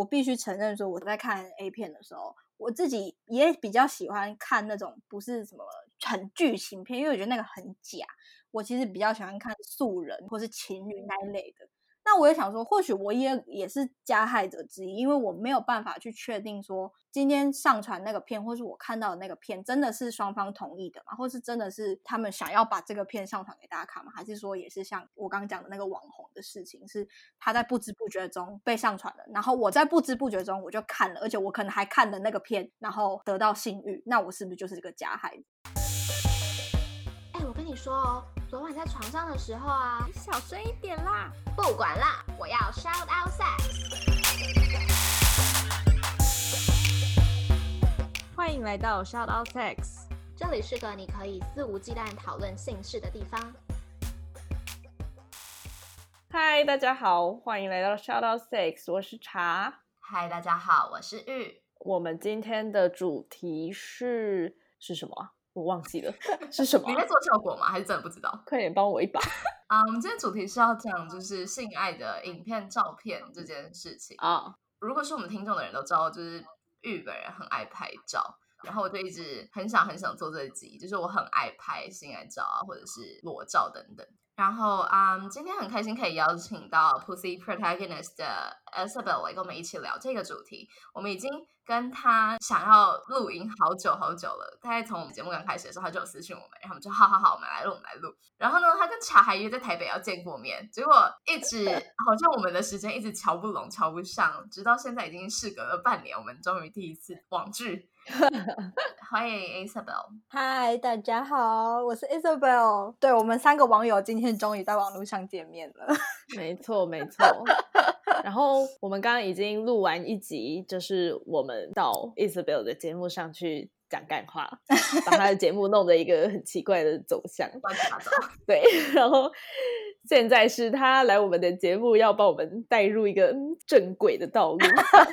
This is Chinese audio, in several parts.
我必须承认说，我在看 A 片的时候，我自己也比较喜欢看那种不是什么很剧情片，因为我觉得那个很假。我其实比较喜欢看素人或是情侣那一类的。那我也想说，或许我也也是加害者之一，因为我没有办法去确定说今天上传那个片，或是我看到的那个片，真的是双方同意的吗？或是真的是他们想要把这个片上传给大家看吗？还是说也是像我刚刚讲的那个网红的事情，是他在不知不觉中被上传了，然后我在不知不觉中我就看了，而且我可能还看了那个片，然后得到性欲，那我是不是就是这个加害？哎，我跟你说哦。昨晚在床上的时候啊，你小声一点啦！不管啦，我要 shout out sex。欢迎来到 shout out sex，这里是个你可以肆无忌惮讨论性事的地方。嗨，大家好，欢迎来到 shout out sex，我是茶。嗨，大家好，我是玉。我们今天的主题是是什么？我忘记了 是什么？你在做效果吗？还是真的不知道？快点帮我一把 啊！我们今天主题是要讲就是性爱的影片、照片这件事情啊。如果是我们听众的人都知道，就是日本人很爱拍照，然后我就一直很想很想做这集，就是我很爱拍性爱照啊，或者是裸照等等。然后啊，今天很开心可以邀请到 Pussy Protagonist 的 Isabel 来跟我们一起聊这个主题。我们已经。跟他想要录音好久好久了，大概从我们节目刚开始的时候，他就有私讯我们，然后我们就好好好，我们来录，我们来录。然后呢，他跟茶海约在台北要见过面，结果一直 好像我们的时间一直瞧不拢、瞧不上，直到现在已经事隔了半年，我们终于第一次网聚。欢迎 Isabel，嗨，大家好，我是 Isabel。对我们三个网友今天终于在网络上见面了，没错没错。然后我们刚刚已经录完一集，就是我们到 Isabel 的节目上去讲干话，把他的节目弄得一个很奇怪的走向，对，然后现在是他来我们的节目，要把我们带入一个正轨的道路。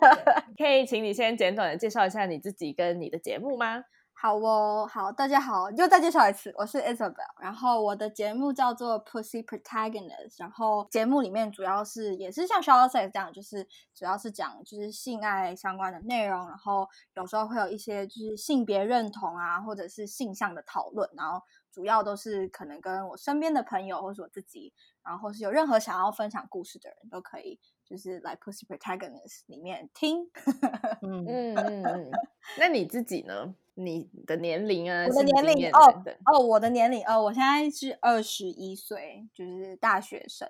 可以请你先简短的介绍一下你自己跟你的节目吗？好哦，好，大家好，又再介绍一次，我是 Isabel，然后我的节目叫做 Pussy Protagonist，然后节目里面主要是也是像 s h a l o Sex 这样，就是主要是讲就是性爱相关的内容，然后有时候会有一些就是性别认同啊，或者是性向的讨论，然后主要都是可能跟我身边的朋友或是我自己，然后是有任何想要分享故事的人都可以。就是来 Pussy Protagonist 里面听，嗯嗯嗯，那你自己呢？你的年龄啊，我的年龄哦哦，我的年龄哦，我现在是二十一岁，就是大学生。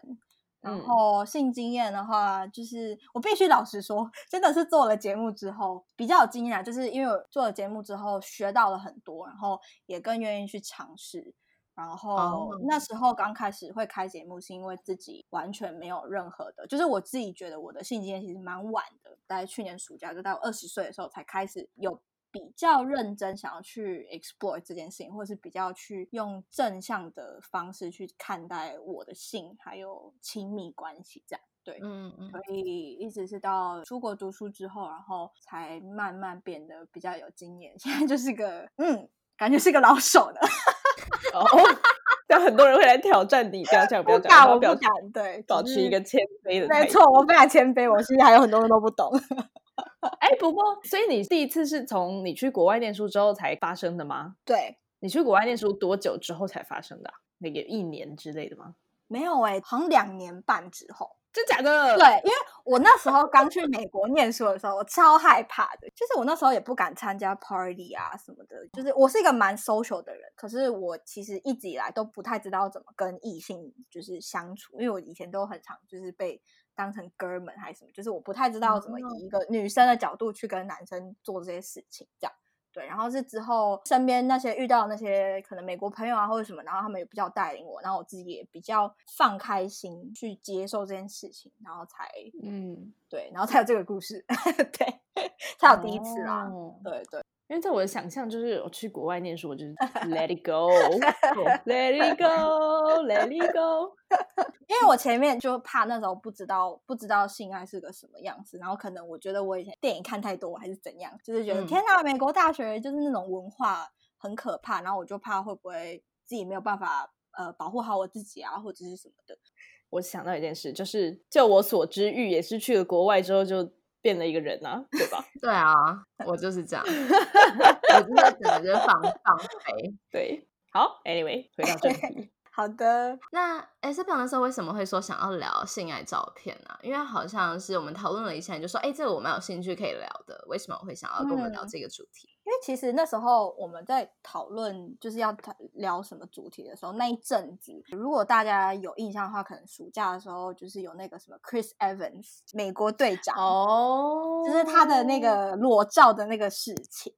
然后性经验的话，就是我必须老实说，真的是做了节目之后比较有经验，就是因为我做了节目之后学到了很多，然后也更愿意去尝试。然后那时候刚开始会开节目，是因为自己完全没有任何的，就是我自己觉得我的性经验其实蛮晚的，在去年暑假就到二十岁的时候才开始有比较认真想要去 explore 这件事情，或者是比较去用正向的方式去看待我的性还有亲密关系这样。对，嗯嗯，所以一直是到出国读书之后，然后才慢慢变得比较有经验，现在就是个嗯，感觉是个老手的。哦，但很多人会来挑战你，不要这样，不要这样，我不敢，对，保持一个谦卑的。没错，我非常谦卑，我现在还有很多人都不懂。哎，不过，所以你第一次是从你去国外念书之后才发生的吗？对，你去国外念书多久之后才发生的？那个一年之类的吗？没有哎，好像两年半之后。真假的？对，因为我那时候刚去美国念书的时候，我超害怕的。就是我那时候也不敢参加 party 啊什么的。就是我是一个蛮 social 的人，可是我其实一直以来都不太知道怎么跟异性就是相处，因为我以前都很常就是被当成哥们还是什么，就是我不太知道怎么以一个女生的角度去跟男生做这些事情，这样。对，然后是之后身边那些遇到那些可能美国朋友啊或者什么，然后他们也比较带领我，然后我自己也比较放开心去接受这件事情，然后才嗯对，然后才有这个故事，对，才有第一次啦，对对。因为在我的想象，就是我去国外念书，我就是 let it go，let it go，let it go。因为我前面就怕那时候不知道不知道性爱是个什么样子，然后可能我觉得我以前电影看太多还是怎样，就是觉得天哪，美国大学就是那种文化很可怕，然后我就怕会不会自己没有办法呃保护好我自己啊，或者是什么的。我想到一件事，就是就我所知，玉也是去了国外之后就。变了一个人啊，对吧？对啊，我就是这样，我就是整个放放飞。对，好，Anyway，回到正题。好的，那 S 表那时候为什么会说想要聊性爱照片呢？因为好像是我们讨论了一下，你就说，哎，这个我蛮有兴趣可以聊的。为什么我会想要跟我们聊这个主题？因为其实那时候我们在讨论就是要聊什么主题的时候，那一阵子，如果大家有印象的话，可能暑假的时候就是有那个什么 Chris Evans 美国队长哦，就是他的那个裸照的那个事情。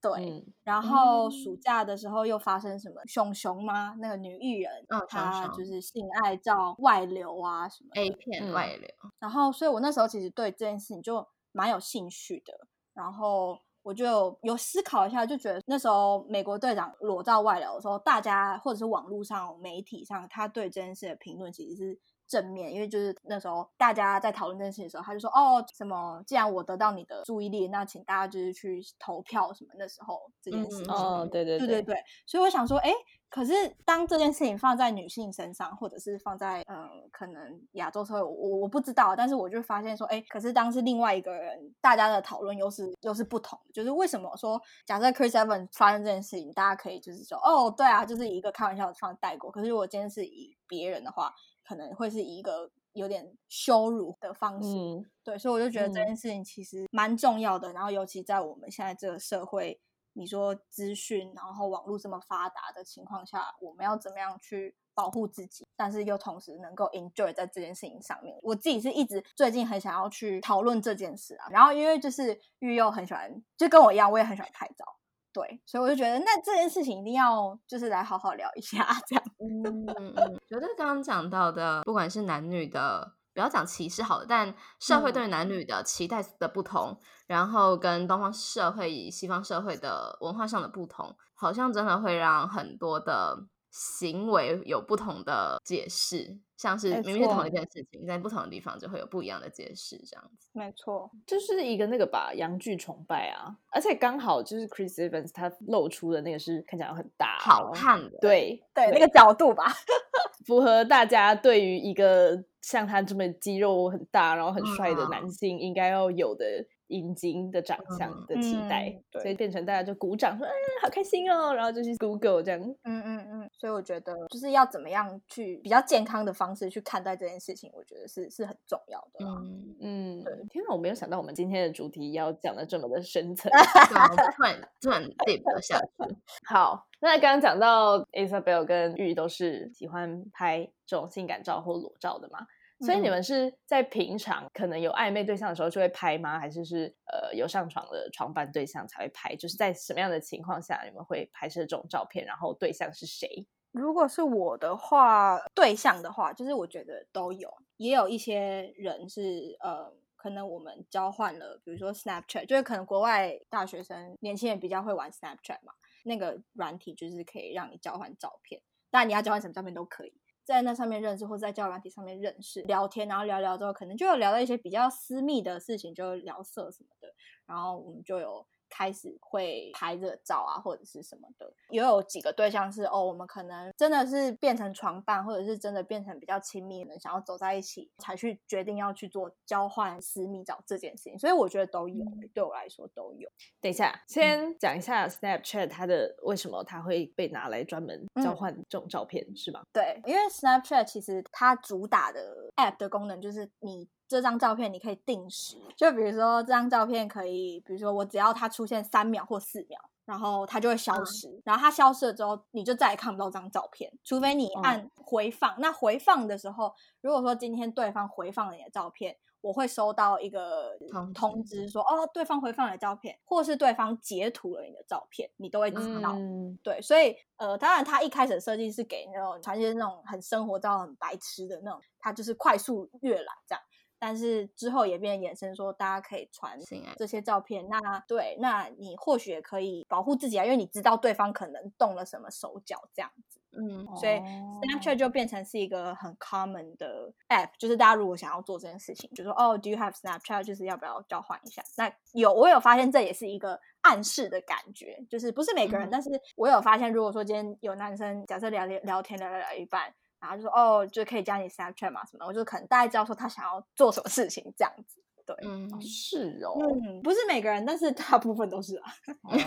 对，然后暑假的时候又发生什么熊熊吗？那个女艺人，她就是性爱照外流啊，什么 A 片外流。然后，所以我那时候其实对这件事情就蛮有兴趣的。然后我就有思考一下，就觉得那时候美国队长裸照外流的时候，大家或者是网络上媒体上，他对这件事的评论其实是。正面，因为就是那时候大家在讨论这件事情的时候，他就说：“哦，什么？既然我得到你的注意力，那请大家就是去投票什么。”那时候这件事情，哦，对对对对对，所以我想说，哎，可是当这件事情放在女性身上，或者是放在嗯，可能亚洲社会，我我不知道，但是我就发现说，哎，可是当是另外一个人，大家的讨论又是又是不同，就是为什么说假设 Chris Evans 发生这件事情，大家可以就是说，哦，对啊，就是一个开玩笑的方式带过。可是如果今天是以别人的话。可能会是一个有点羞辱的方式，对，所以我就觉得这件事情其实蛮重要的。然后，尤其在我们现在这个社会，你说资讯，然后网络这么发达的情况下，我们要怎么样去保护自己，但是又同时能够 enjoy 在这件事情上面？我自己是一直最近很想要去讨论这件事啊。然后，因为就是玉佑很喜欢，就跟我一样，我也很喜欢拍照。对，所以我就觉得那这件事情一定要就是来好好聊一下，这样。嗯嗯嗯，觉得刚刚讲到的，不管是男女的，不要讲歧视好了，但社会对男女的期待的不同，然后跟东方社会、西方社会的文化上的不同，好像真的会让很多的。行为有不同的解释，像是明明是同一件事情，在不同的地方就会有不一样的解释，这样子。没错，就是一个那个吧，洋剧崇拜啊，而且刚好就是 Chris Evans 他露出的那个是看起来很大、好看的，对对，那个角度吧，符合大家对于一个像他这么肌肉很大、然后很帅的男性应该要有的。阴茎的长相的期待，所以变成大家就鼓掌说：“嗯，好开心哦！”然后就去 Google 这样。嗯嗯嗯。所以我觉得就是要怎么样去比较健康的方式去看待这件事情，我觉得是是很重要的。嗯嗯。对，天哪，我没有想到我们今天的主题要讲的这么的深层，突然突然 deep 下去。好，那刚刚讲到 Isabel 跟玉都是喜欢拍这种性感照或裸照的嘛？所以你们是在平常可能有暧昧对象的时候就会拍吗？还是是呃有上床的床伴对象才会拍？就是在什么样的情况下你们会拍摄这种照片？然后对象是谁？如果是我的话，对象的话，就是我觉得都有，也有一些人是呃，可能我们交换了，比如说 Snapchat，就是可能国外大学生年轻人比较会玩 Snapchat 嘛，那个软体就是可以让你交换照片，当然你要交换什么照片都可以。在那上面认识，或在交友软体上面认识、聊天，然后聊聊之后，可能就有聊到一些比较私密的事情，就聊色什么的，然后我们就有。开始会拍热照啊，或者是什么的，也有几个对象是哦，我们可能真的是变成床伴，或者是真的变成比较亲密的，想要走在一起，才去决定要去做交换私密照这件事情。所以我觉得都有，对我来说都有。等一下，先讲一下 Snapchat 它的为什么它会被拿来专门交换这种照片，是吗？对，因为 Snapchat 其实它主打的 App 的功能就是你。这张照片你可以定时，就比如说这张照片可以，比如说我只要它出现三秒或四秒，然后它就会消失。然后它消失了之后，你就再也看不到这张照片，除非你按回放。那回放的时候，如果说今天对方回放了你的照片，我会收到一个通知说，哦，对方回放了照片，或是对方截图了你的照片，你都会知道。嗯对，所以呃，当然他一开始设计是给那种传些那种很生活照、很白痴的那种，他就是快速阅览这样。但是之后也变衍生说，大家可以传这些照片。那对，那你或许也可以保护自己啊，因为你知道对方可能动了什么手脚这样子。嗯，所以 Snapchat 就变成是一个很 common 的 app，就是大家如果想要做这件事情，就说哦，Do you have Snapchat？就是要不要交换一下？那有，我有发现这也是一个暗示的感觉，就是不是每个人，但是我有发现，如果说今天有男生假设聊聊聊天聊聊聊一半。然后就说哦，就可以加你 Snapchat 嘛什么，我就可能大概知道说他想要做什么事情这样子。对，嗯，是哦，嗯，不是每个人，但是大部分都是啊。哦，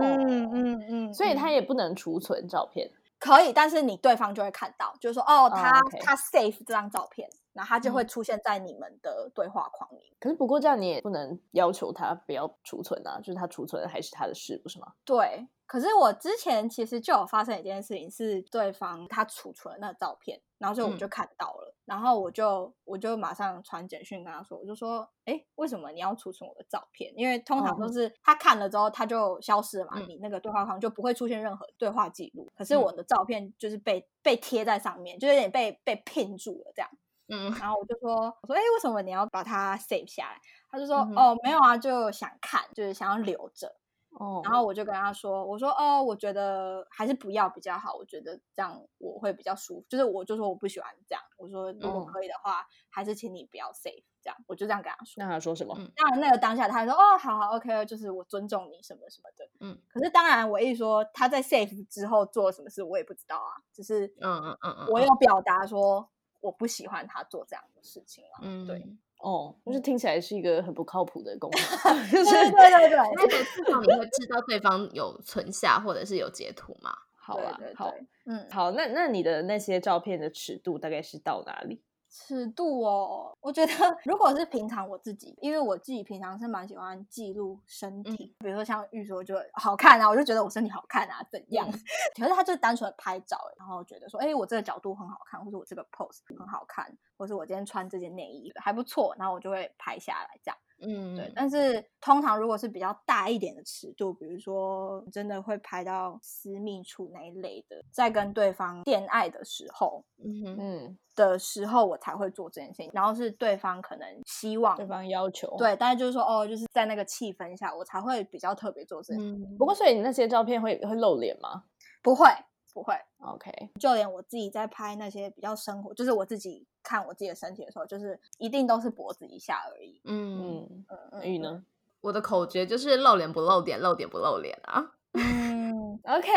嗯嗯嗯，所以他也不能储存照片。可以，但是你对方就会看到，就是说，哦，他他 save 这张照片，然后他就会出现在你们的对话框里。可是不过这样你也不能要求他不要储存啊，就是他储存的还是他的事，不是吗？对。可是我之前其实就有发生一件事情，是对方他储存了那照片，然后所以我就看到了，然后我就我就马上传简讯跟他说，我就说，哎，为什么你要储存我的照片？因为通常都是他看了之后他就消失了嘛，你那个对话框就不会出现任何对话记录。可是我的照片就是被被贴在上面，就有点被被骗住了这样。嗯，然后我就说，我说，哎，为什么你要把它 save 下来？他就说，哦，没有啊，就想看，就是想要留着。哦，然后我就跟他说：“我说哦，我觉得还是不要比较好。我觉得这样我会比较舒服。就是我就说我不喜欢这样。我说如果可以的话，还是请你不要 safe 这样。我就这样跟他说。那他说什么？当然那个当下他说哦，好好 OK，就是我尊重你什么什么的。嗯。可是当然我一说他在 safe 之后做了什么事，我也不知道啊。只是嗯嗯嗯嗯，我有表达说我不喜欢他做这样的事情了。嗯，对。”哦，就是听起来是一个很不靠谱的功能。对对对对，那个至少你会知道对方有存下或者是有截图嘛？好啊，好，嗯，好，那那你的那些照片的尺度大概是到哪里？尺度哦，我觉得 如果是平常我自己，因为我自己平常是蛮喜欢记录身体，比如说像玉说就好看啊，我就觉得我身体好看啊，怎样？可是他就是单纯的拍照，然后觉得说，哎，我这个角度很好看，或者我这个 pose 很好看，或是我今天穿这件内衣还不错，然后我就会拍下来这样。嗯，对。但是通常如果是比较大一点的尺度，比如说真的会拍到私密处那一类的，在跟对方恋爱的时候，嗯的时候，我才会做这件事情。然后是对方可能希望，对方要求，对，但是就是说，哦，就是在那个气氛下，我才会比较特别做这件事。不过，所以你那些照片会会露脸吗？不会。不会，OK。就连我自己在拍那些比较生活，就是我自己看我自己的身体的时候，就是一定都是脖子以下而已。嗯嗯嗯。玉呢？我的口诀就是露脸不露点，露点不露脸啊。嗯，OK。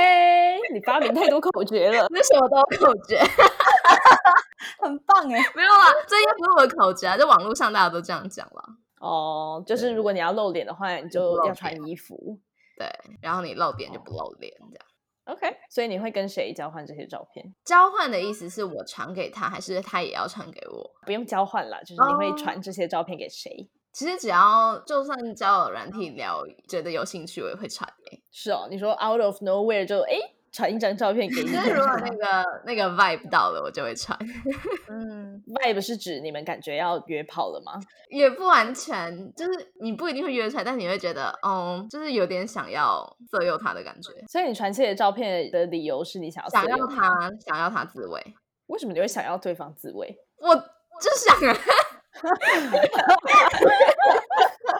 你发明太多口诀了，为什么都口诀？很棒哎！没有啊，这应该不是我的口诀啊，在网络上大家都这样讲了。哦，就是如果你要露脸的话，你就要穿衣服。对，然后你露点就不露脸，这样。OK，所以你会跟谁交换这些照片？交换的意思是我传给他，还是他也要传给我？不用交换了，就是你会传这些照片给谁？其实只要就算交友软体聊，觉得有兴趣，我也会传欸。是哦，你说 out of nowhere 就哎。传一张照片给你，就是如果那个 那个 vibe 到了，我就会传。嗯，vibe 是指你们感觉要约炮了吗？也不完全，就是你不一定会约出来，但你会觉得，哦，就是有点想要色诱他的感觉。所以你传这些照片的理由是你想要想要他，想要他自慰。为什么你会想要对方自慰？我 就想啊。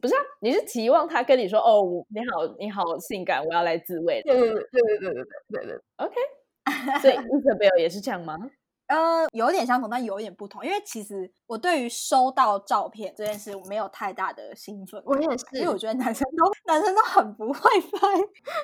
不是啊，你是期望他跟你说哦，你好，你好性感，我要来自慰。对对对对对对对对对，OK。所以 Isabel 也是这样吗？呃，有点相同，但有点不同。因为其实我对于收到照片这件事，我没有太大的兴奋。我也是，因为我觉得男生都男生都很不会拍，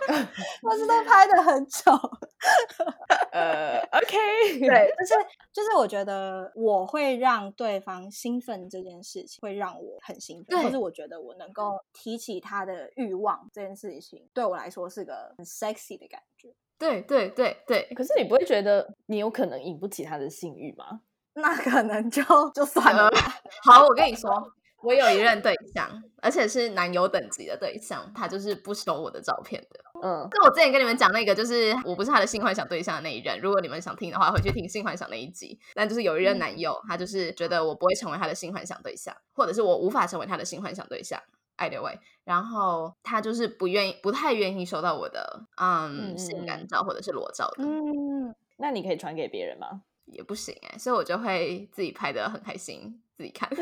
但是都拍的很丑。呃，OK，对，就是就是，我觉得我会让对方兴奋这件事情，会让我很兴奋，或是我觉得我能够提起他的欲望这件事情，对我来说是个很 sexy 的感觉。对对对对，可是你不会觉得你有可能引不起他的性欲吗？那可能就就算了。好，我跟你说，我有一任对象，而且是男友等级的对象，他就是不收我的照片的。嗯，就我之前跟你们讲那个，就是我不是他的性幻想对象的那一任。如果你们想听的话，回去听性幻想那一集。但就是有一任男友，他就是觉得我不会成为他的性幻想对象，或者是我无法成为他的性幻想对象。Either way，然后他就是不愿意，不太愿意收到我的嗯性感照或者是裸照的。嗯，那你可以传给别人吗？也不行哎，所以我就会自己拍的很开心，自己看。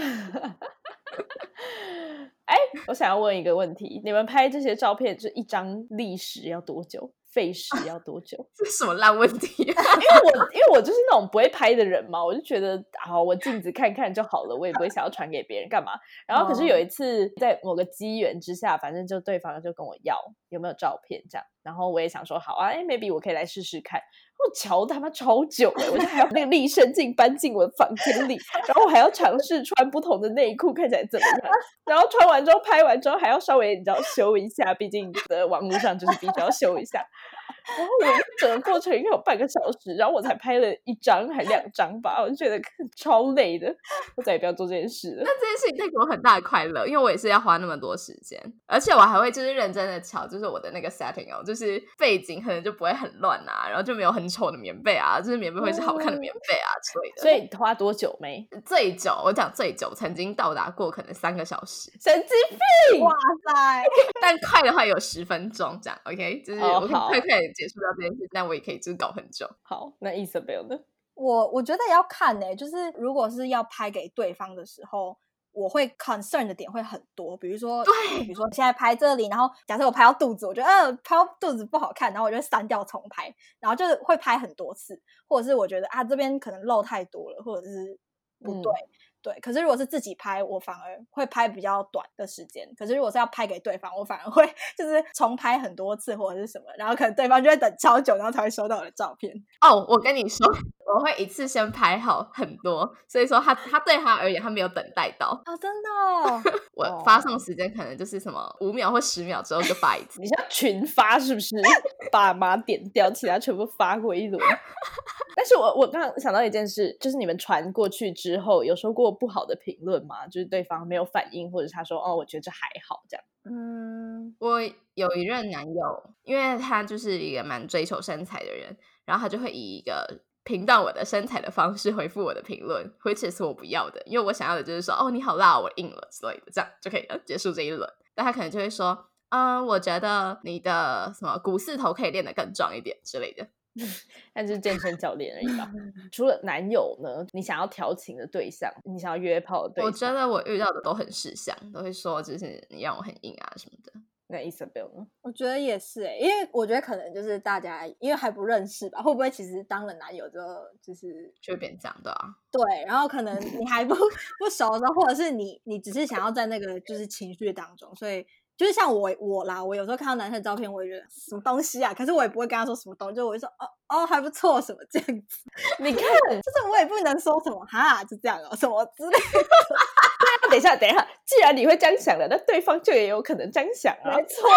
哎，我想要问一个问题：你们拍这些照片，就一张历史要多久？费时要多久？这是什么烂问题？因为我因为我就是那种不会拍的人嘛，我就觉得好，我镜子看看就好了，我也不会想要传给别人干嘛。然后可是有一次在某个机缘之下，反正就对方就跟我要有没有照片这样，然后我也想说，好啊，哎，maybe 我可以来试试看。我瞧他妈超久了，我就还要那个立身镜搬进我的房间里，然后我还要尝试穿不同的内裤看起来怎么样，然后穿完之后拍完之后还要稍微你知道修一下，毕竟的网络上就是必须要修一下。然后我整个过程应该有半个小时，然后我才拍了一张还两张吧，我就觉得超累的，我再也不要做这件事了。那这件事情带给我很大的快乐，因为我也是要花那么多时间，而且我还会就是认真的瞧，就是我的那个 setting 哦，就是背景可能就不会很乱啊，然后就没有很丑的棉被啊，就是棉被会是好看的棉被啊之类的。所以花多久没？最久我讲最久，曾经到达过可能三个小时，神经病！哇塞！但快的话有十分钟这样，OK，就是我可以结束掉这件事，但我也可以就是搞很久。好，那 Isabel 呢？我我觉得要看呢，就是如果是要拍给对方的时候，我会 concern 的点会很多。比如说，对，比如说现在拍这里，然后假设我拍到肚子，我觉得呃拍到肚子不好看，然后我就删掉重拍，然后就是会拍很多次，或者是我觉得啊这边可能漏太多了，或者是不对。对，可是如果是自己拍，我反而会拍比较短的时间。可是如果是要拍给对方，我反而会 就是重拍很多次或者是什么，然后可能对方就会等超久，然后才会收到我的照片。哦，我跟你说，我会一次先拍好很多，所以说他他对他而言，他没有等待到。哦，真的？我发送时间可能就是什么五秒或十秒之后就发一次。你像群发是不是？把码点掉，其他全部发过一轮。但是我我刚刚想到一件事，就是你们传过去之后，有说过不好的评论吗？就是对方没有反应，或者他说哦，我觉得这还好这样。嗯，我有一任男友，因为他就是一个蛮追求身材的人，然后他就会以一个评断我的身材的方式回复我的评论，which is 我不要的，因为我想要的就是说哦，你好辣，我硬了之类的，这样就可以了，结束这一轮。但他可能就会说，嗯，我觉得你的什么股四头可以练得更壮一点之类的。但是健身教练而已吧。除了男友呢？你想要调情的对象，你想要约炮的对象，我觉得我遇到的都很识相，都会说就是你让我很硬啊什么的。那 Isabel 呢？我觉得也是哎，因为我觉得可能就是大家因为还不认识吧，会不会其实当了男友之后就是就变这样的啊？对，然后可能你还不 不熟的时候，或者是你你只是想要在那个就是情绪当中，所以。就是像我我啦，我有时候看到男生的照片，我也觉得什么东西啊，可是我也不会跟他说什么东西，就我就说哦哦还不错什么这样子。你看，就是我也不能说什么哈，就这样哦什么之类的。对啊，等一下等一下，既然你会这样想的，那对方就也有可能这样想啊。没错，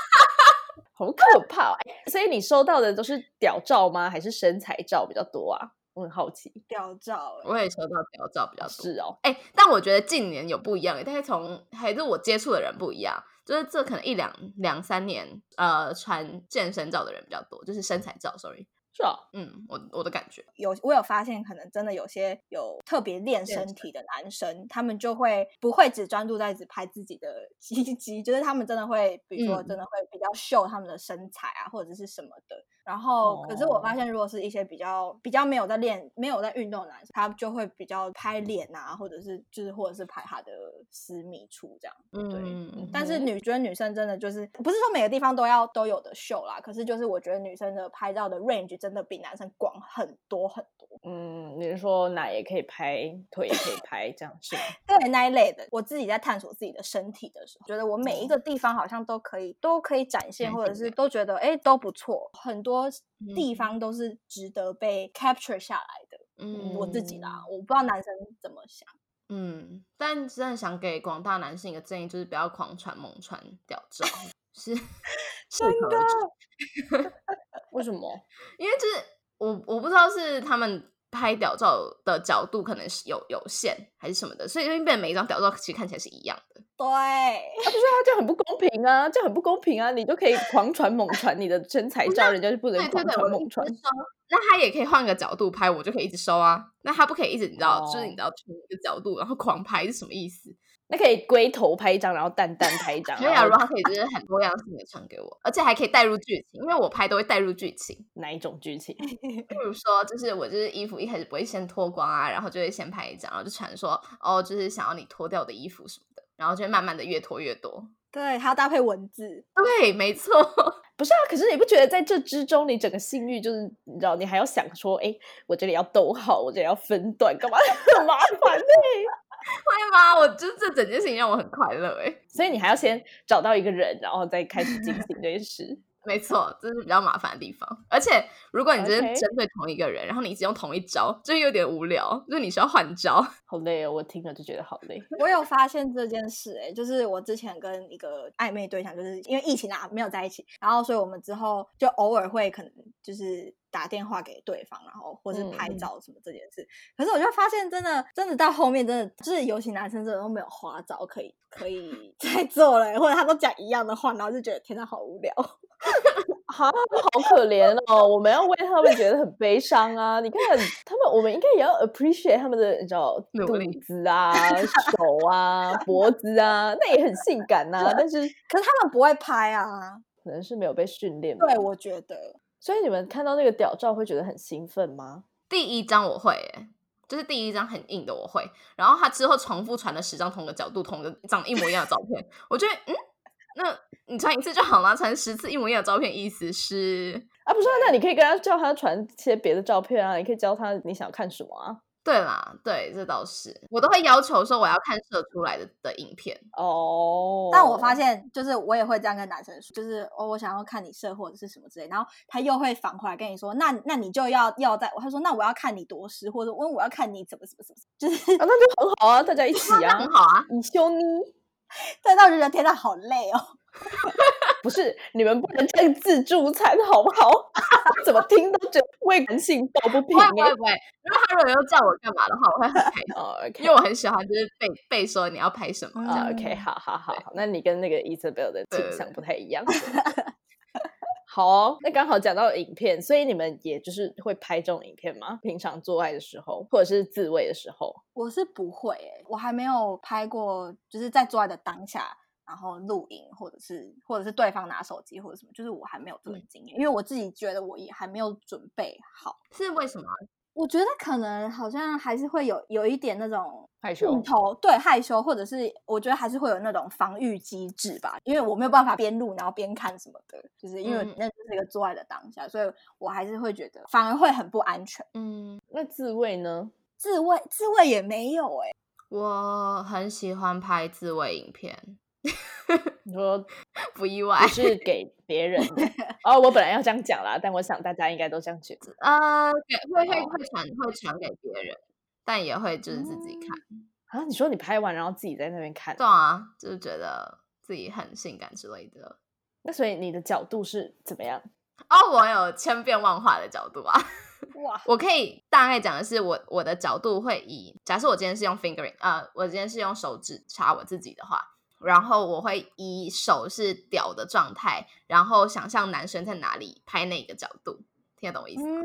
好可怕。所以你收到的都是屌照吗？还是身材照比较多啊？我很好奇，屌照，我也收到屌照比较多。是哦，哎，但我觉得近年有不一样，但是从还是我接触的人不一样，就是这可能一两两三年，呃，传健身照的人比较多，就是身材照，sorry。是啊，嗯，我我的感觉有，我有发现，可能真的有些有特别练身体的男生，他们就会不会只专注在只拍自己的肌肌，就是他们真的会，比如说真的会比较秀他们的身材啊，或者是什么的。然后，可是我发现，如果是一些比较比较没有在练、没有在运动的男生，他就会比较拍脸啊，或者是就是或者是拍他的私密处这样。对，但是女觉得女生真的就是不是说每个地方都要都有的秀啦，可是就是我觉得女生的拍照的 range 真的比男生广很多很多。嗯，你是说奶也可以拍，腿也可以拍，这样是吗？对，那一类的。我自己在探索自己的身体的时候，觉得我每一个地方好像都可以都可以展现，或者是都觉得哎都不错，很多。多地方都是值得被 capture 下来的。嗯，我自己啦，我不知道男生怎么想。嗯，但真的想给广大男性一个建议，就是不要狂传猛传屌照，是 真的？为什么？因为就是我我不知道是他们。拍屌照的角度可能是有有限还是什么的，所以因为每一张屌照其实看起来是一样的。对，啊、就是他就很不公平啊，就很不公平啊！你就可以狂传猛传你的身材照，人家就不能狂传猛传。那他也可以换个角度拍，我就可以一直收啊。那他不可以一直你知道，就是你知道同一个角度然后狂拍是什么意思？那可以龟头拍一张，然后蛋蛋拍一张。可以啊，如果他可以就是很多样性的传给我，而且还可以带入剧情，因为我拍都会带入剧情。哪一种剧情？比如说，就是我就是衣服一开始不会先脱光啊，然后就会先拍一张，然后就传说哦，就是想要你脱掉的衣服什么的，然后就会慢慢的越脱越多。对，还要搭配文字。对，没错。不是啊，可是你不觉得在这之中，你整个性欲就是你知道，你还要想说，哎，我这里要逗号，我这里要分段，干嘛 很麻烦呢？会吗？我就这整件事情让我很快乐哎，所以你还要先找到一个人，然后再开始进行这件事。没错，这是比较麻烦的地方。而且，如果你真的针对同一个人，然后你一直用同一招，就有点无聊。就是你需要换招，好累哦！我听了就觉得好累。我有发现这件事，哎，就是我之前跟一个暧昧对象，就是因为疫情啊，没有在一起，然后所以我们之后就偶尔会可能就是打电话给对方，然后或是拍照什么这件事。可是我就发现，真的，真的到后面，真的就是尤其男生，真的都没有花招可以可以 再做了，或者他都讲一样的话，然后就觉得天哪，好无聊。好，好可怜哦！我们要为他们觉得很悲伤啊！你看他们，我们应该也要 appreciate 他们的，你知道，肚子啊、手啊、脖子啊，那也很性感呐。但是，可是他们不会拍啊，可能是没有被训练。对，我觉得。所以你们看到那个屌照会觉得很兴奋吗？第一张我会，就是第一张很硬的我会。然后他之后重复传了十张同个角度、同个长一模一样的照片，我觉得嗯。那你传一次就好了，传十次一模一样的照片，意思是啊，不是？那你可以跟他叫他传些别的照片啊，你可以教他你想看什么啊？对啦，对，这倒是，我都会要求说我要看射出来的的影片哦。但我发现，就是我也会这样跟男生说，就是哦，我想要看你射或者是什么之类，然后他又会反过来跟你说，那那你就要要在，他说那我要看你多湿，或者问我要看你怎么怎么怎么，就是啊，那就很好啊，大家一起啊，很好啊，你修你。对，到就觉得天呐，好累哦！不是，你们不能这样自助餐好不好？怎么听都觉得胃感性抱不平。不会不会，如果他如果要叫我干嘛的话，我会很开心。因为我很喜欢，就是被被说你要拍什么。OK，好好好，那你跟那个 Isabel 的倾向不太一样。好哦，那刚好讲到影片，所以你们也就是会拍这种影片吗？平常做爱的时候，或者是自慰的时候？我是不会诶，我还没有拍过，就是在做爱的当下，然后录影，或者是或者是对方拿手机或者什么，就是我还没有这个经验，因为我自己觉得我也还没有准备好。是为什么？我觉得可能好像还是会有有一点那种害羞，对害羞，或者是我觉得还是会有那种防御机制吧，因为我没有办法边录然后边看什么的，就是因为那就是一个做爱的当下，所以我还是会觉得反而会很不安全。嗯，那自慰呢？自慰自慰也没有哎，我很喜欢拍自慰影片。你说不意外，是给别人的 哦。我本来要这样讲啦，但我想大家应该都这样觉得。呃，会会会传会传给别人，但也会就是自己看啊。你说你拍完然后自己在那边看，对啊，就是觉得自己很性感之类的。那所以你的角度是怎么样？哦，我有千变万化的角度啊。哇，我可以大概讲的是，我我的角度会以假设我今天是用 fingering，呃，我今天是用手指插我自己的话。然后我会以手是屌的状态，然后想象男生在哪里拍那个角度，听得懂我意思吗？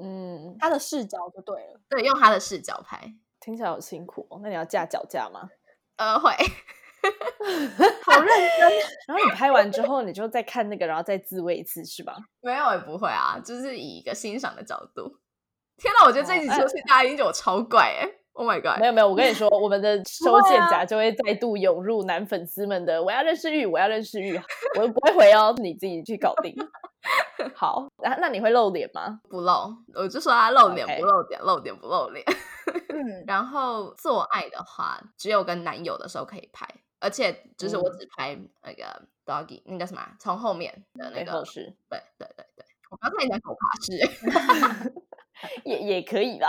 嗯，他的视角就对了，对，用他的视角拍，听起来好辛苦哦。那你要架脚架吗？呃，会，好认真。然后你拍完之后，你就再看那个，然后再自慰一次，是吧？没有，也不会啊，就是以一个欣赏的角度。天哪，我觉得这一集出去，大家一定觉得我超怪哎。Oh my god！没有没有，我跟你说，我们的 收件夹就会再度涌入男粉丝们的。我要认识玉，我要认识玉，我不会回哦，你自己去搞定。好，那那你会露脸吗？不露，我就说他露脸不露脸，露脸不露脸。嗯，然后做爱的话，只有跟男友的时候可以拍，而且就是我只拍那个 doggy，那叫什么？从后面的那个是，对对对对，我刚才讲狗爬式，也也可以啦。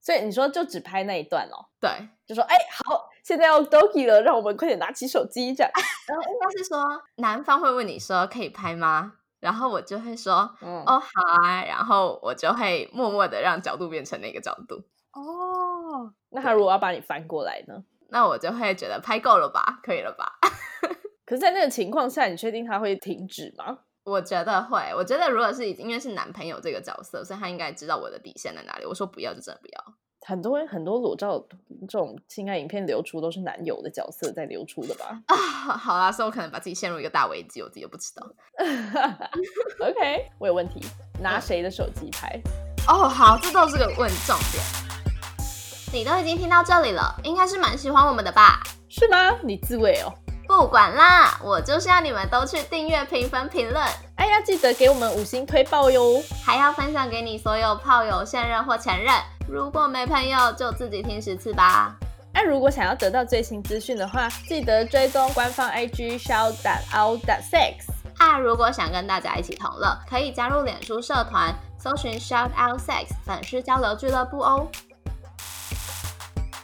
所以你说就只拍那一段哦？对，就说哎好，现在要 Doki 了，让我们快点拿起手机这样。然后应该是说男方会问你说可以拍吗？然后我就会说哦好啊，然后我就会默默的让角度变成那个角度。哦，那他如果要把你翻过来呢？那我就会觉得拍够了吧，可以了吧？可是，在那个情况下，你确定他会停止吗？我觉得会，我觉得如果是因为是男朋友这个角色，所以他应该知道我的底线在哪里。我说不要就真的不要。很多很多裸照这种性爱影片流出都是男友的角色在流出的吧？啊，好啦，所以我可能把自己陷入一个大危机，我自己都不知道。OK，我有问题，拿谁的手机拍？哦，好，这都是个问重点。你都已经听到这里了，应该是蛮喜欢我们的吧？是吗？你自慰哦。不管啦，我就是要你们都去订阅、评分、评论，哎呀，记得给我们五星推爆哟！还要分享给你所有炮友、现任或前任。如果没朋友，就自己听十次吧。那如果想要得到最新资讯的话，记得追踪官方 IG shout out that sex。啊如果想跟大家一起同乐，可以加入脸书社团，搜寻 Shout Out Sex 粉丝交流俱乐部哦。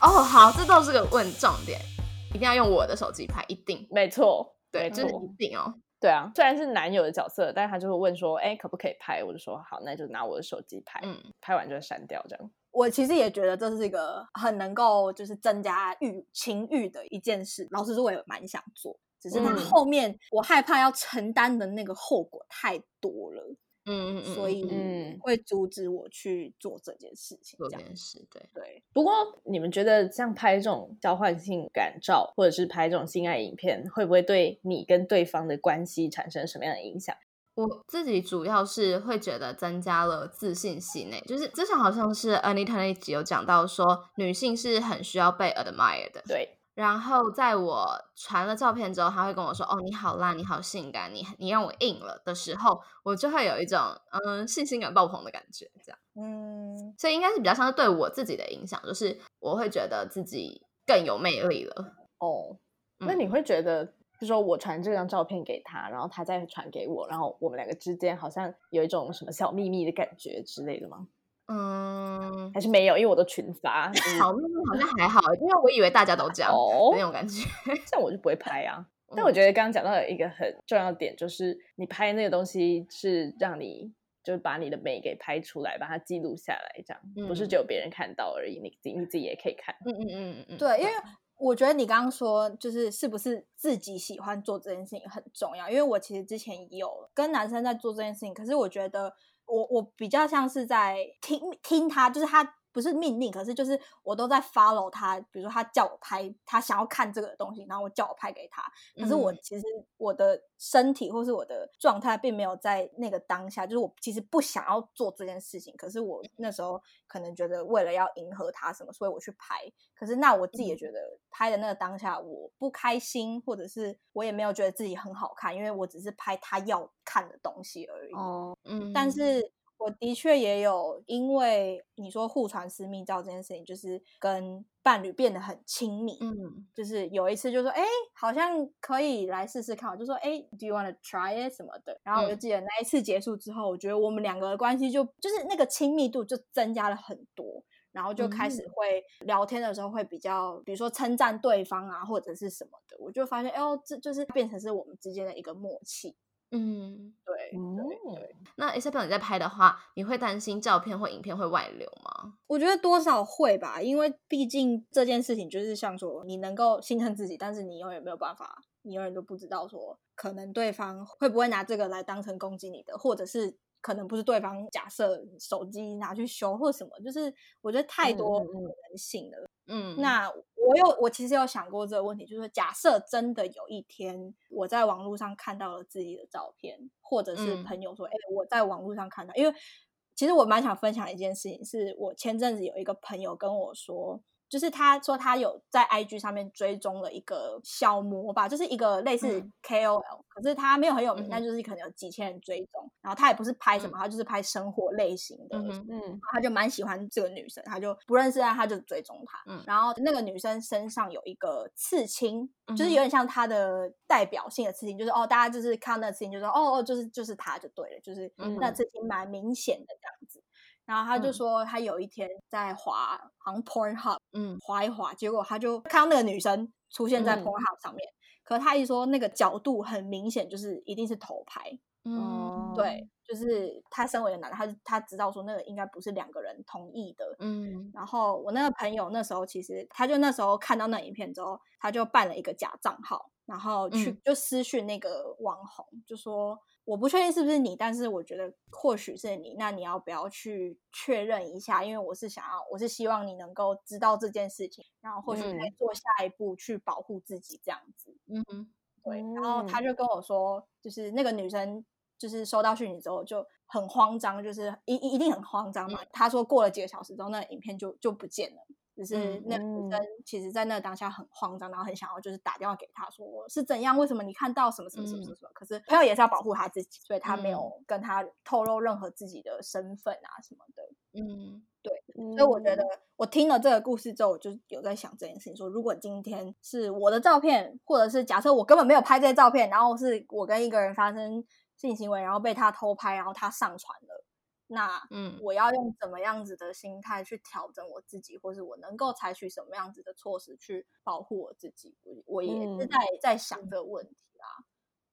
哦，好，这都是个问重点，一定要用我的手机拍，一定，没错，对，就是一定哦。对啊，虽然是男友的角色，但是他就会问说，哎，可不可以拍？我就说好，那就拿我的手机拍，嗯，拍完就删掉这样。我其实也觉得这是一个很能够就是增加欲情欲的一件事。老实说，我也蛮想做，只是他后面我害怕要承担的那个后果太多了。嗯嗯嗯，所以嗯会阻止我去做这件事情。做这件事，对对。不过你们觉得像拍这种交换性感照，或者是拍这种性爱影片，会不会对你跟对方的关系产生什么样的影响？我自己主要是会觉得增加了自信心诶，就是之前好像是 Anita 那集有讲到说，女性是很需要被 admire 的。对。然后在我传了照片之后，他会跟我说：“哦，你好辣，你好性感，你你让我硬了。”的时候，我就会有一种嗯信心感爆棚的感觉，这样。嗯，所以应该是比较像是对我自己的影响，就是我会觉得自己更有魅力了。哦，那你会觉得，就说我传这张照片给他，然后他再传给我，然后我们两个之间好像有一种什么小秘密的感觉之类的吗？嗯，还是没有，因为我都群发，好好像还好，因为我以为大家都这样那种感觉，像我就不会拍啊。但我觉得刚刚讲到有一个很重要点，就是你拍那个东西是让你就是把你的美给拍出来，把它记录下来，这样不是只有别人看到而已，你自己你自己也可以看。嗯嗯嗯嗯，对，因为我觉得你刚刚说就是是不是自己喜欢做这件事情很重要，因为我其实之前有跟男生在做这件事情，可是我觉得。我我比较像是在听听他，就是他。不是命令，可是就是我都在 follow 他。比如说他叫我拍，他想要看这个东西，然后我叫我拍给他。可是我其实我的身体或是我的状态并没有在那个当下，就是我其实不想要做这件事情。可是我那时候可能觉得为了要迎合他什么，所以我去拍。可是那我自己也觉得拍的那个当下我不开心，或者是我也没有觉得自己很好看，因为我只是拍他要看的东西而已。哦，嗯，但是。我的确也有，因为你说互传私密照这件事情，就是跟伴侣变得很亲密。嗯，就是有一次就说，哎，好像可以来试试看。我就说，哎，Do you want to try it 什么的？然后我就记得那一次结束之后，我觉得我们两个的关系就就是那个亲密度就增加了很多，然后就开始会聊天的时候会比较，比如说称赞对方啊，或者是什么的，我就发现，哎呦，这就是变成是我们之间的一个默契。嗯，对，对。那 Isabel 你在拍的话，你会担心照片或影片会外流吗？我觉得多少会吧，因为毕竟这件事情就是像说，你能够心疼自己，但是你永远没有办法，你永远都不知道说，可能对方会不会拿这个来当成攻击你的，或者是可能不是对方假设手机拿去修或什么，就是我觉得太多可能性了。嗯，那我有我其实有想过这个问题，就是假设真的有一天我在网络上看到了自己的照片，或者是朋友说，哎，我在网络上看到，因为其实我蛮想分享一件事情，是我前阵子有一个朋友跟我说。就是他说他有在 IG 上面追踪了一个小模吧，就是一个类似 KOL，可是他没有很有名，但就是可能有几千人追踪。然后他也不是拍什么，他就是拍生活类型的。嗯，他就蛮喜欢这个女生，他就不认识她，他就追踪她。嗯，然后那个女生身上有一个刺青，就是有点像她的代表性的刺青，就是哦，大家就是看那刺青就说哦哦，就是就是她就对了，就是那刺青蛮明显的这样子。然后他就说，他有一天在滑，好像 Pornhub，嗯，滑一滑，结果他就看到那个女生出现在 Pornhub 上面，可他一说那个角度很明显，就是一定是偷拍，嗯，对，就是他身为男的，他他知道说那个应该不是两个人同意的，嗯，然后我那个朋友那时候其实他就那时候看到那影片之后，他就办了一个假账号，然后去就私讯那个网红，就说。我不确定是不是你，但是我觉得或许是你。那你要不要去确认一下？因为我是想要，我是希望你能够知道这件事情，然后或许再做下一步去保护自己这样子。嗯哼，对。然后他就跟我说，就是那个女生，就是收到讯息之后就很慌张，就是一一定很慌张嘛。他说过了几个小时之后，那个影片就就不见了。就是那女生，其实，在那当下很慌张，然后很想要，就是打电话给他说是怎样，为什么你看到什么什么什么什么？可是朋友也是要保护他自己，所以他没有跟他透露任何自己的身份啊什么的。嗯，对。所以我觉得我听了这个故事之后，我就有在想这件事情：说如果今天是我的照片，或者是假设我根本没有拍这些照片，然后是我跟一个人发生性行为，然后被他偷拍，然后他上传了，那嗯，我要用怎么样子的心态去调整我自己，或是我能够采取什么样子的措施去保护我自己？我我也是在在想这个问题啊。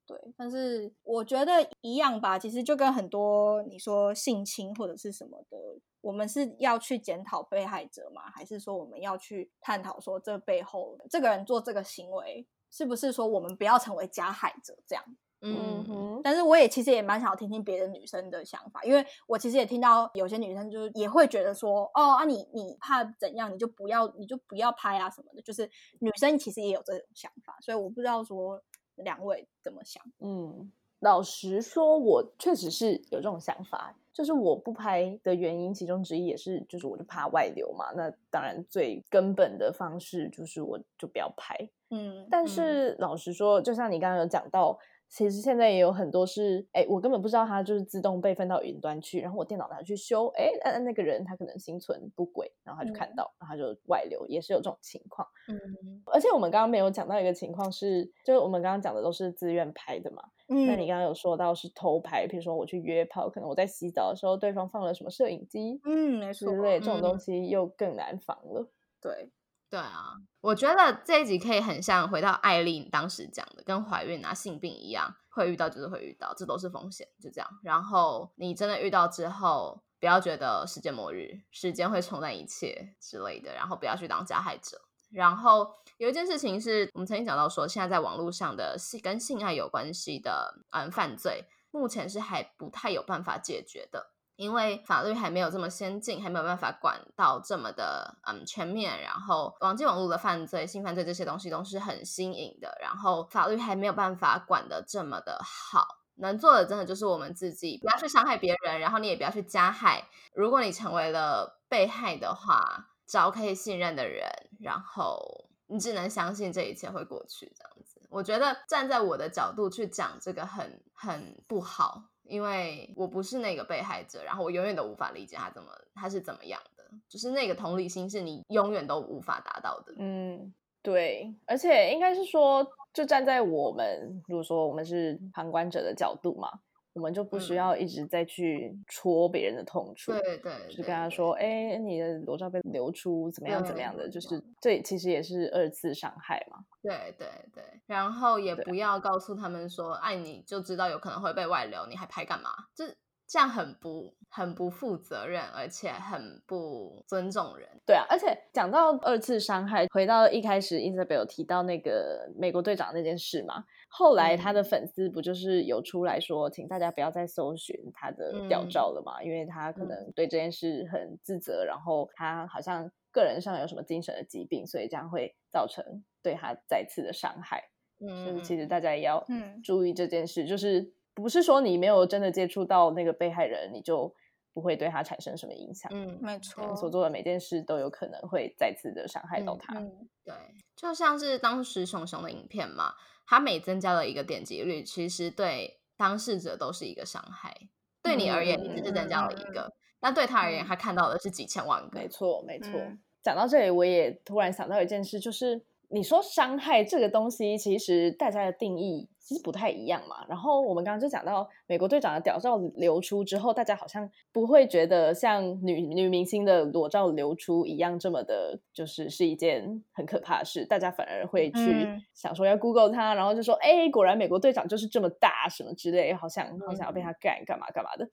对，但是我觉得一样吧。其实就跟很多你说性侵或者是什么的，我们是要去检讨被害者吗？还是说我们要去探讨说这背后这个人做这个行为是不是说我们不要成为加害者这样？嗯哼。但是我也其实也蛮想要听听别的女生的想法，因为我其实也听到有些女生就是也会觉得说，哦啊你你怕怎样，你就不要你就不要拍啊什么的，就是女生其实也有这种想法，所以我不知道说。两位怎么想？嗯，老实说，我确实是有这种想法。就是我不拍的原因，其中之一也是，就是我就怕外流嘛。那当然，最根本的方式就是我就不要拍。嗯，但是老实说，就像你刚刚有讲到。其实现在也有很多是，哎，我根本不知道它就是自动备份到云端去，然后我电脑拿去修，哎，那那个人他可能心存不轨，然后他就看到，然后他就外流，也是有这种情况。嗯，而且我们刚刚没有讲到一个情况是，就是我们刚刚讲的都是自愿拍的嘛。嗯，那你刚刚有说到是偷拍，比如说我去约炮，可能我在洗澡的时候对方放了什么摄影机，嗯，没错，之类这种东西又更难防了。对。对啊，我觉得这一集可以很像回到艾丽当时讲的，跟怀孕啊、性病一样，会遇到就是会遇到，这都是风险，就这样。然后你真的遇到之后，不要觉得世界末日，时间会冲淡一切之类的，然后不要去当加害者。然后有一件事情是我们曾经讲到说，现在在网络上的性跟性爱有关系的嗯犯罪，目前是还不太有办法解决的。因为法律还没有这么先进，还没有办法管到这么的嗯全面。然后网际网络的犯罪、性犯罪这些东西都是很新颖的，然后法律还没有办法管的这么的好。能做的真的就是我们自己，不要去伤害别人，然后你也不要去加害。如果你成为了被害的话，找可以信任的人，然后你只能相信这一切会过去。这样子，我觉得站在我的角度去讲这个很很不好。因为我不是那个被害者，然后我永远都无法理解他怎么他是怎么样的，就是那个同理心是你永远都无法达到的。嗯，对，而且应该是说，就站在我们如果说我们是旁观者的角度嘛。我们就不需要一直在去戳别人的痛处，对对，就是跟他说，哎，你的裸照被流出，怎么样怎么样的，就是。这其实也是二次伤害嘛。对对对，然后也不要告诉他们说，哎，你就知道有可能会被外流，你还拍干嘛？就这样很不很不负责任，而且很不尊重人。对啊，而且讲到二次伤害，回到一开始 Isabel 有提到那个美国队长那件事嘛，后来他的粉丝不就是有出来说，请大家不要再搜寻他的屌照了嘛，因为他可能对这件事很自责，然后他好像个人上有什么精神的疾病，所以这样会造成对他再次的伤害。嗯，所以其实大家也要注意这件事，就是。不是说你没有真的接触到那个被害人，你就不会对他产生什么影响。嗯，没错，所做的每件事都有可能会再次的伤害到他。对，就像是当时熊熊的影片嘛，他每增加了一个点击率，其实对当事者都是一个伤害。对你而言，你只是增加了一个，但对他而言，他看到的是几千万个。没错，没错。讲到这里，我也突然想到一件事，就是你说伤害这个东西，其实大家的定义。其实不太一样嘛。然后我们刚刚就讲到美国队长的屌照流出之后，大家好像不会觉得像女女明星的裸照流出一样这么的，就是是一件很可怕的事。大家反而会去想说要 Google 他，然后就说：“哎，果然美国队长就是这么大，什么之类，好想好想要被他干干嘛干嘛的。”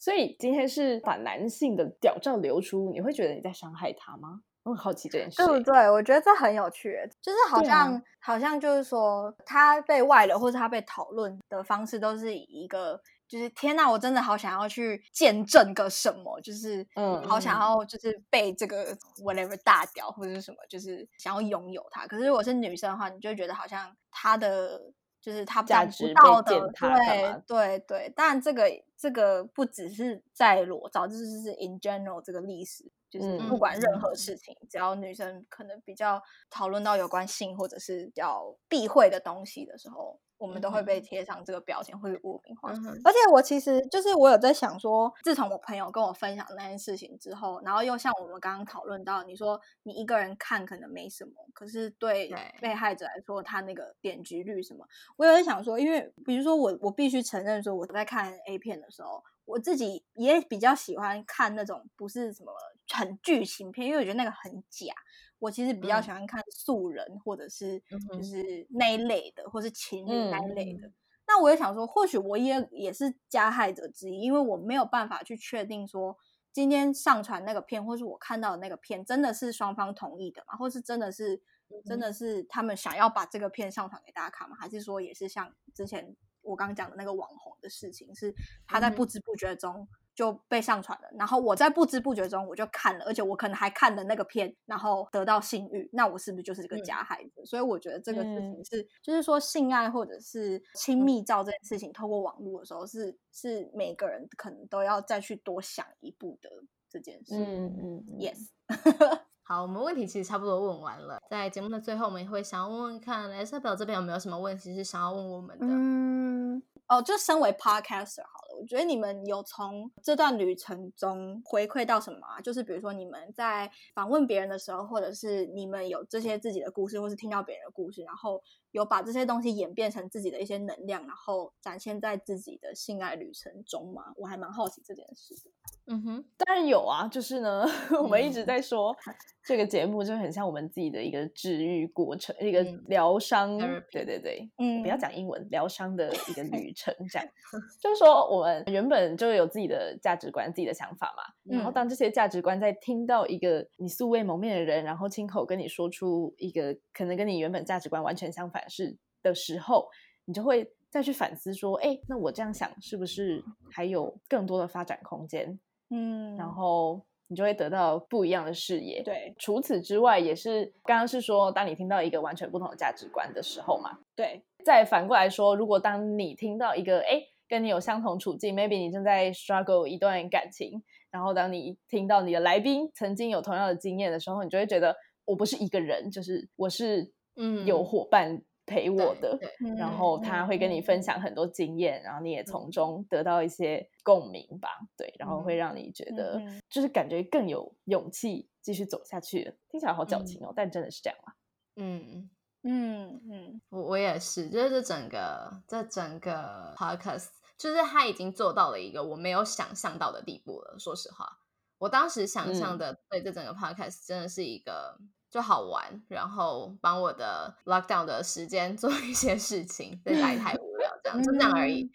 所以今天是把男性的屌照流出，你会觉得你在伤害他吗？我很好奇这件事，对不对？我觉得这很有趣，就是好像好像就是说，他被外流或者他被讨论的方式，都是以一个就是天哪，我真的好想要去见证个什么，就是嗯，好想要就是被这个 whatever 大屌或者是什么，就是想要拥有它。可是如果是女生的话，你就觉得好像他的就是他价值到的，对对对。当然，这个这个不只是在裸照，就是是 in general 这个历史。就是不管任何事情，只要女生可能比较讨论到有关性或者是比较避讳的东西的时候，我们都会被贴上这个标签或者污名化。而且我其实就是我有在想说，自从我朋友跟我分享那件事情之后，然后又像我们刚刚讨论到，你说你一个人看可能没什么，可是对被害者来说，他那个点击率什么，我有在想说，因为比如说我我必须承认说，我在看 A 片的时候，我自己也比较喜欢看那种不是什么很剧情片，因为我觉得那个很假。我其实比较喜欢看素人，或者是就是那一类的，或是情侣那一类的。那我也想说，或许我也也是加害者之一，因为我没有办法去确定说今天上传那个片，或是我看到的那个片，真的是双方同意的吗？或是真的是真的是他们想要把这个片上传给大家看吗？还是说也是像之前我刚刚讲的那个网红的事情，是他在不知不觉中。就被上传了，然后我在不知不觉中我就看了，而且我可能还看了那个片，然后得到性欲，那我是不是就是这个加害者？所以我觉得这个事情是，就是说性爱或者是亲密照这件事情，透过网络的时候，是是每个人可能都要再去多想一步的这件事。嗯嗯，Yes。好，我们问题其实差不多问完了，在节目的最后，我们也会想要问问看，S 代表这边有没有什么问题是想要问我们的？嗯，哦，就身为 Podcaster 好。觉得你们有从这段旅程中回馈到什么啊？就是比如说你们在访问别人的时候，或者是你们有这些自己的故事，或是听到别人的故事，然后有把这些东西演变成自己的一些能量，然后展现在自己的性爱旅程中吗？我还蛮好奇这件事的。嗯哼，当然有啊，就是呢，我们一直在说这个节目就很像我们自己的一个治愈过程，一个疗伤，对对对，嗯，不要讲英文，疗伤的一个旅程，这样，就是说我们原本就有自己的价值观、自己的想法嘛，然后当这些价值观在听到一个你素未谋面的人，然后亲口跟你说出一个可能跟你原本价值观完全相反是的时候，你就会再去反思说，哎，那我这样想是不是还有更多的发展空间？嗯，然后你就会得到不一样的视野。对，除此之外，也是刚刚是说，当你听到一个完全不同的价值观的时候嘛。对，再反过来说，如果当你听到一个哎跟你有相同处境，maybe 你正在 struggle 一段感情，然后当你听到你的来宾曾经有同样的经验的时候，你就会觉得我不是一个人，就是我是嗯有伙伴。陪我的，然后他会跟你分享很多经验，然后你也从中得到一些共鸣吧，对，然后会让你觉得就是感觉更有勇气继续走下去。听起来好矫情哦，但真的是这样啊。嗯嗯嗯，我我也是，就是这整个这整个 podcast，就是他已经做到了一个我没有想象到的地步了。说实话，我当时想象的对这整个 podcast 真的是一个。就好玩，然后帮我的 lockdown 的时间 做一些事情，在家里太无聊，这样就这样而已。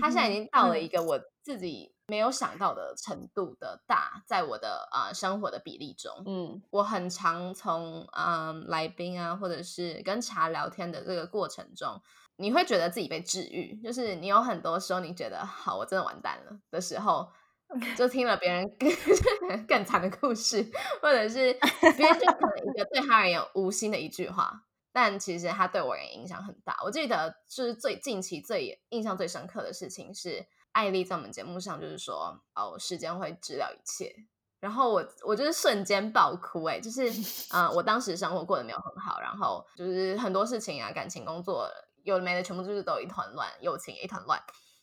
他现在已经到了一个我自己没有想到的程度的大，在我的啊生活的比例中，嗯，我很常从嗯来宾啊，或者是跟茶聊天的这个过程中，你会觉得自己被治愈，就是你有很多时候你觉得好，我真的完蛋了的时候。就听了别人更 更惨的故事，或者是别人就可能一个对他而言无心的一句话，但其实他对我也影响很大。我记得就是最近期最印象最深刻的事情是艾丽在我们节目上就是说哦，时间会治疗一切，然后我我就是瞬间爆哭哎，就是嗯，我当时生活过得没有很好，然后就是很多事情啊，感情、工作有的没的，全部就是都一团乱，友情也一团乱。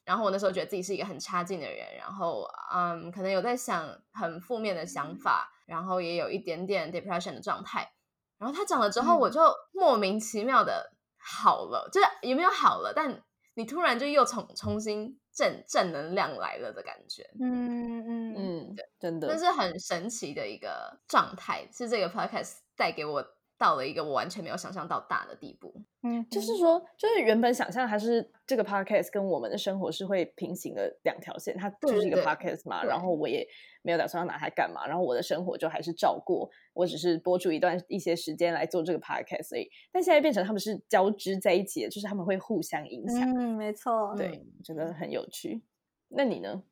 然后我那时候觉得自己是一个很差劲的人，然后嗯，可能有在想很负面的想法，然后也有一点点 depression 的状态。然后他讲了之后，我就莫名其妙的好了，就是也没有好了，但你突然就又重重新正正能量来了的感觉。嗯嗯嗯，对，真的，那是很神奇的一个状态，是这个 podcast 带给我。到了一个我完全没有想象到大的地步，嗯，就是。说，就是原本想象还是这个 podcast 跟我们的生活是会平行的两条线，它就是一个 podcast 嘛，然后我也没有打算要拿它干嘛，然后我的生活就还是照过，我只是播出一段一些时间来做这个 podcast，所以，但现在变成他们是交织在一起的，就是他们会互相影响，嗯，没错，对，真的很有趣。那你呢？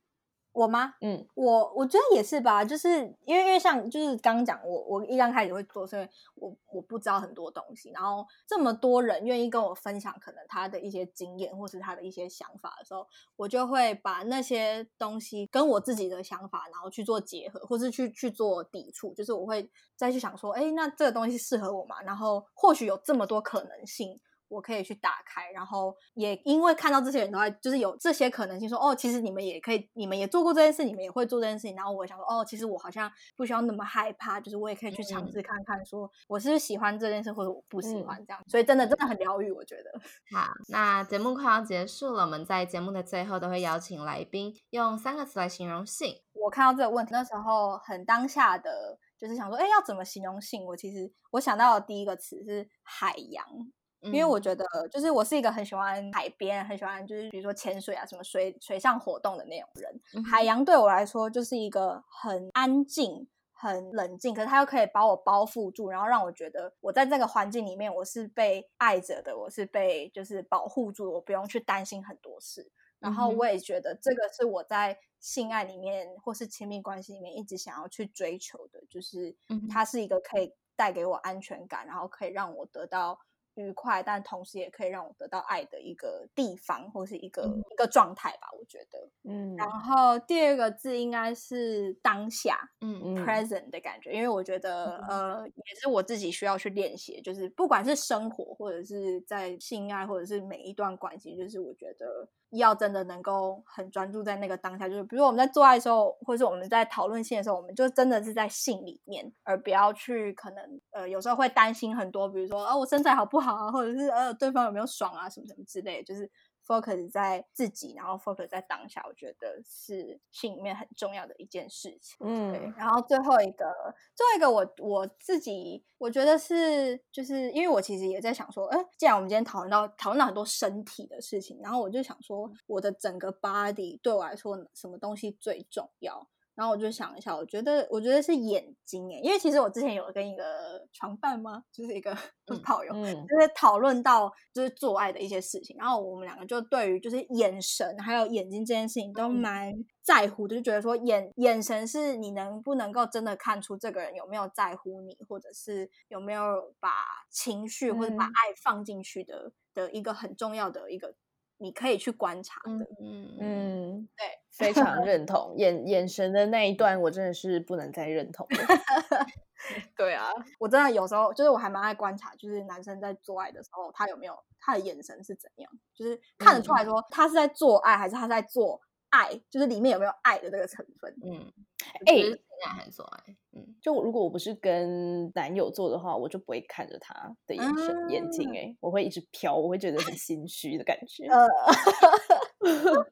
我吗？嗯，我我觉得也是吧，就是因为因为像就是刚刚讲，我我一刚开始会做，所以我我不知道很多东西，然后这么多人愿意跟我分享可能他的一些经验或是他的一些想法的时候，我就会把那些东西跟我自己的想法，然后去做结合，或是去去做抵触，就是我会再去想说，哎，那这个东西适合我吗？然后或许有这么多可能性。我可以去打开，然后也因为看到这些人的话，就是有这些可能性，说哦，其实你们也可以，你们也做过这件事，你们也会做这件事情。然后我想说，哦，其实我好像不需要那么害怕，就是我也可以去尝试看看，说我是喜欢这件事，或者我不喜欢这样。所以真的真的很疗愈，我觉得。好，那节目快要结束了，我们在节目的最后都会邀请来宾用三个词来形容性。我看到这个问题那时候很当下的，就是想说，哎，要怎么形容性？我其实我想到的第一个词是海洋。因为我觉得，就是我是一个很喜欢海边，很喜欢就是比如说潜水啊，什么水水上活动的那种人。海洋对我来说就是一个很安静、很冷静，可是它又可以把我包覆住，然后让我觉得我在这个环境里面我是被爱着的，我是被就是保护住，我不用去担心很多事。然后我也觉得这个是我在性爱里面或是亲密关系里面一直想要去追求的，就是它是一个可以带给我安全感，然后可以让我得到。愉快，但同时也可以让我得到爱的一个地方，或是一个一个状态吧。我觉得，嗯。然后第二个字应该是当下，嗯嗯，present 的感觉，因为我觉得，呃，也是我自己需要去练习，就是不管是生活，或者是在性爱，或者是每一段关系，就是我觉得。要真的能够很专注在那个当下，就是比如我们在做爱的时候，或者是我们在讨论性的时候，我们就真的是在性里面，而不要去可能呃有时候会担心很多，比如说哦我身材好不好啊，或者是呃对方有没有爽啊什么什么之类，就是。Focus 在自己，然后 focus 在当下，我觉得是心里面很重要的一件事情。嗯，然后最后一个，最后一个，我我自己我觉得是，就是因为我其实也在想说，哎，既然我们今天讨论到讨论到很多身体的事情，然后我就想说，我的整个 body 对我来说，什么东西最重要？然后我就想一下，我觉得我觉得是眼睛诶，因为其实我之前有跟一个床伴吗，就是一个炮友，就是讨论到就是做爱的一些事情，然后我们两个就对于就是眼神还有眼睛这件事情都蛮在乎的，就觉得说眼眼神是你能不能够真的看出这个人有没有在乎你，或者是有没有把情绪或者把爱放进去的的一个很重要的一个。你可以去观察的，嗯嗯，对，非常认 同眼眼神的那一段，我真的是不能再认同了。对啊，我真的有时候就是我还蛮爱观察，就是男生在做爱的时候，他有没有他的眼神是怎样，就是看得出来说他是在做爱还是他在做。爱就是里面有没有爱的这个成分？嗯，哎，性爱还是做爱？嗯，就如果我不是跟男友做的话，我就不会看着他的眼神、眼睛，哎，我会一直飘，我会觉得很心虚的感觉。呃，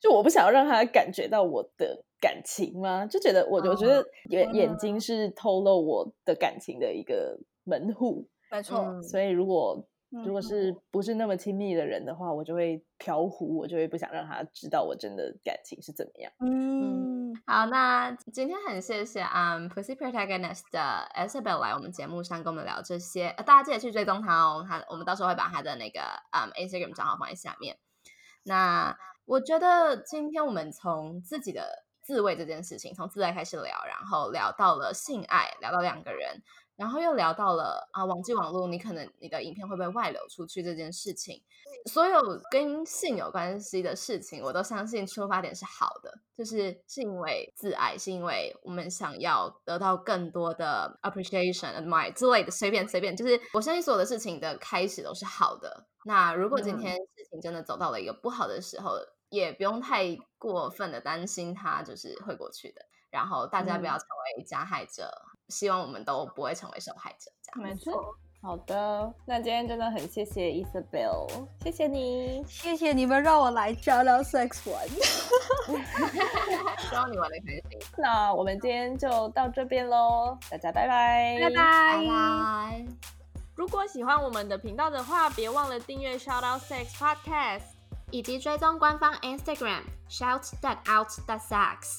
就我不想要让他感觉到我的感情吗？就觉得我，我觉得眼眼睛是透露我的感情的一个门户，没错。所以如果如果是不是那么亲密的人的话，我就会飘忽，我就会不想让他知道我真的感情是怎么样。嗯，好，那今天很谢谢啊，Pussy Protagonist 的 Isabel 来我们节目上跟我们聊这些，大家记得去追踪他哦，他我们到时候会把他的那个嗯 Instagram 账号放在下面。那我觉得今天我们从自己的自慰这件事情，从自慰开始聊，然后聊到了性爱，聊到两个人。然后又聊到了啊，网际网络，你可能你的影片会被外流出去这件事情，所有跟性有关系的事情，我都相信出发点是好的，就是是因为自爱，是因为我们想要得到更多的 appreciation、admire 之类的，随便随便，就是我相信所有的事情的开始都是好的。那如果今天事情真的走到了一个不好的时候，也不用太过分的担心它就是会过去的，然后大家不要成为加害者。希望我们都不会成为受害者，这样没错。好的，那今天真的很谢谢 Isabel，谢谢你，谢谢你们让我来聊聊 sex 玩，希望你玩的开心。那我们今天就到这边喽，大家拜拜，拜拜拜。如果喜欢我们的频道的话，别忘了订阅 Shout Out Sex Podcast，以及追踪官方 Instagram Shout That Out That Sex。